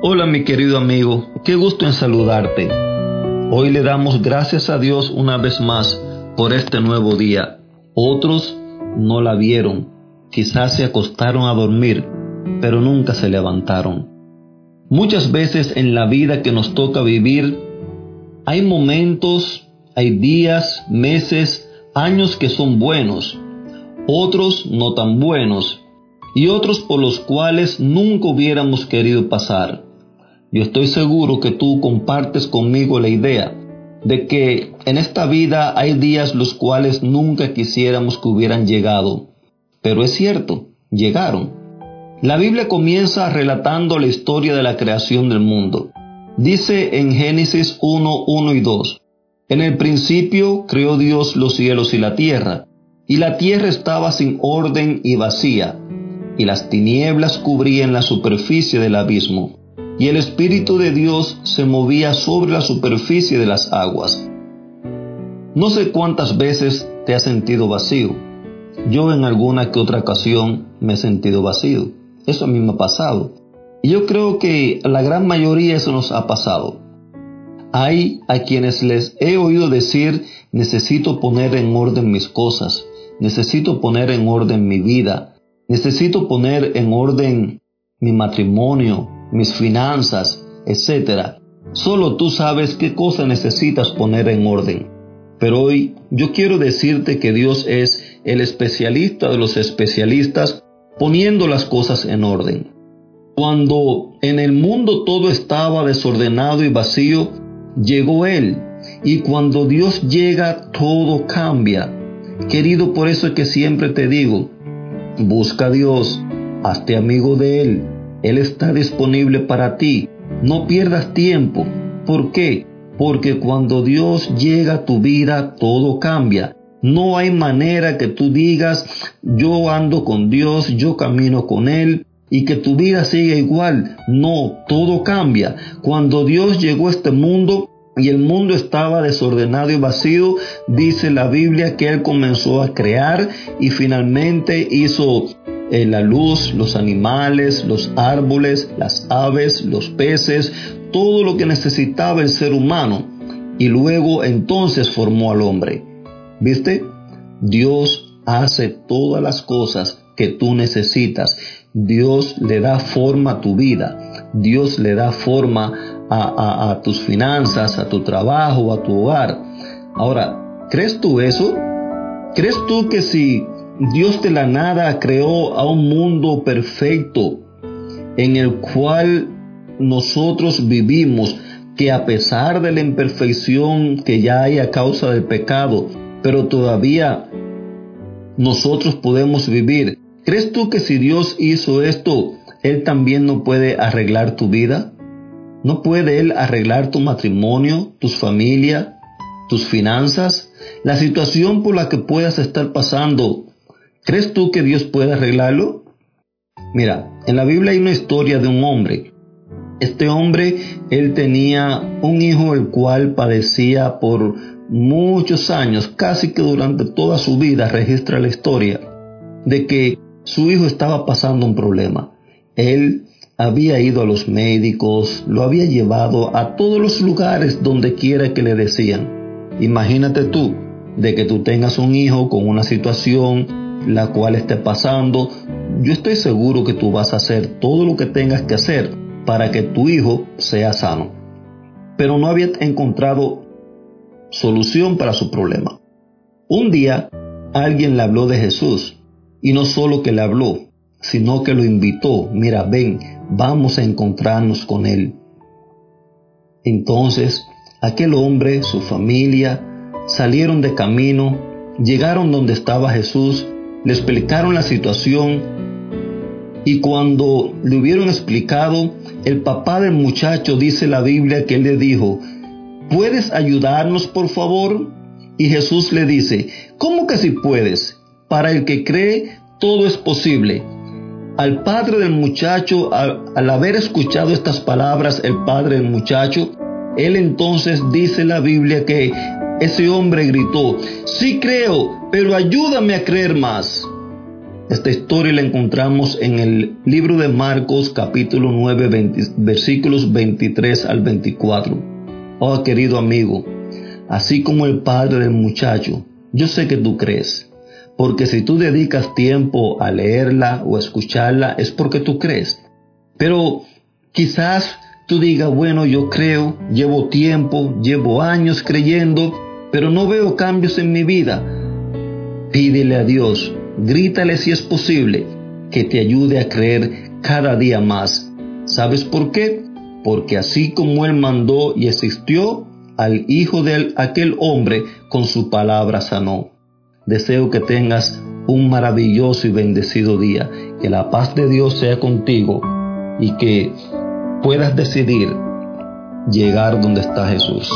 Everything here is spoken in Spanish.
Hola mi querido amigo, qué gusto en saludarte. Hoy le damos gracias a Dios una vez más por este nuevo día. Otros no la vieron, quizás se acostaron a dormir, pero nunca se levantaron. Muchas veces en la vida que nos toca vivir, hay momentos, hay días, meses, años que son buenos, otros no tan buenos, y otros por los cuales nunca hubiéramos querido pasar. Yo estoy seguro que tú compartes conmigo la idea de que en esta vida hay días los cuales nunca quisiéramos que hubieran llegado. Pero es cierto, llegaron. La Biblia comienza relatando la historia de la creación del mundo. Dice en Génesis 1, 1 y 2, En el principio creó Dios los cielos y la tierra, y la tierra estaba sin orden y vacía, y las tinieblas cubrían la superficie del abismo y el Espíritu de Dios se movía sobre la superficie de las aguas. No sé cuántas veces te has sentido vacío. Yo en alguna que otra ocasión me he sentido vacío. Eso a mí me ha pasado. Y yo creo que a la gran mayoría eso nos ha pasado. Hay a quienes les he oído decir, necesito poner en orden mis cosas, necesito poner en orden mi vida, necesito poner en orden mi matrimonio, mis finanzas, etc. Solo tú sabes qué cosa necesitas poner en orden. Pero hoy yo quiero decirte que Dios es el especialista de los especialistas poniendo las cosas en orden. Cuando en el mundo todo estaba desordenado y vacío, llegó Él. Y cuando Dios llega, todo cambia. Querido, por eso es que siempre te digo, busca a Dios, hazte amigo de Él, él está disponible para ti. No pierdas tiempo. ¿Por qué? Porque cuando Dios llega a tu vida, todo cambia. No hay manera que tú digas, yo ando con Dios, yo camino con Él y que tu vida siga igual. No, todo cambia. Cuando Dios llegó a este mundo, y el mundo estaba desordenado y vacío, dice la Biblia que Él comenzó a crear y finalmente hizo la luz, los animales, los árboles, las aves, los peces, todo lo que necesitaba el ser humano. Y luego entonces formó al hombre. ¿Viste? Dios hace todas las cosas que tú necesitas. Dios le da forma a tu vida. Dios le da forma a, a tus finanzas, a tu trabajo, a tu hogar. Ahora, ¿crees tú eso? ¿Crees tú que si Dios de la nada creó a un mundo perfecto en el cual nosotros vivimos, que a pesar de la imperfección que ya hay a causa del pecado, pero todavía nosotros podemos vivir. ¿Crees tú que si Dios hizo esto, Él también no puede arreglar tu vida? ¿No puede Él arreglar tu matrimonio, tus familias, tus finanzas? La situación por la que puedas estar pasando ¿Crees tú que Dios puede arreglarlo? Mira, en la Biblia hay una historia de un hombre. Este hombre, él tenía un hijo el cual padecía por muchos años, casi que durante toda su vida registra la historia de que su hijo estaba pasando un problema. Él había ido a los médicos, lo había llevado a todos los lugares donde quiera que le decían. Imagínate tú de que tú tengas un hijo con una situación la cual esté pasando, yo estoy seguro que tú vas a hacer todo lo que tengas que hacer para que tu hijo sea sano. Pero no había encontrado solución para su problema. Un día alguien le habló de Jesús y no solo que le habló, sino que lo invitó, mira, ven, vamos a encontrarnos con él. Entonces, aquel hombre, su familia, salieron de camino, llegaron donde estaba Jesús le explicaron la situación y cuando le hubieron explicado, el papá del muchacho dice la Biblia que él le dijo, ¿puedes ayudarnos por favor? Y Jesús le dice, ¿cómo que si puedes? Para el que cree, todo es posible. Al padre del muchacho, al, al haber escuchado estas palabras, el padre del muchacho, él entonces dice la Biblia que ese hombre gritó, sí creo, pero ayúdame a creer más. Esta historia la encontramos en el libro de Marcos capítulo 9 versículos 23 al 24. Oh querido amigo, así como el padre del muchacho, yo sé que tú crees, porque si tú dedicas tiempo a leerla o escucharla es porque tú crees. Pero quizás tú digas, bueno, yo creo, llevo tiempo, llevo años creyendo, pero no veo cambios en mi vida. Pídele a Dios grítale si es posible que te ayude a creer cada día más. ¿Sabes por qué? Porque así como Él mandó y existió, al hijo de aquel hombre con su palabra sanó. Deseo que tengas un maravilloso y bendecido día, que la paz de Dios sea contigo y que puedas decidir llegar donde está Jesús.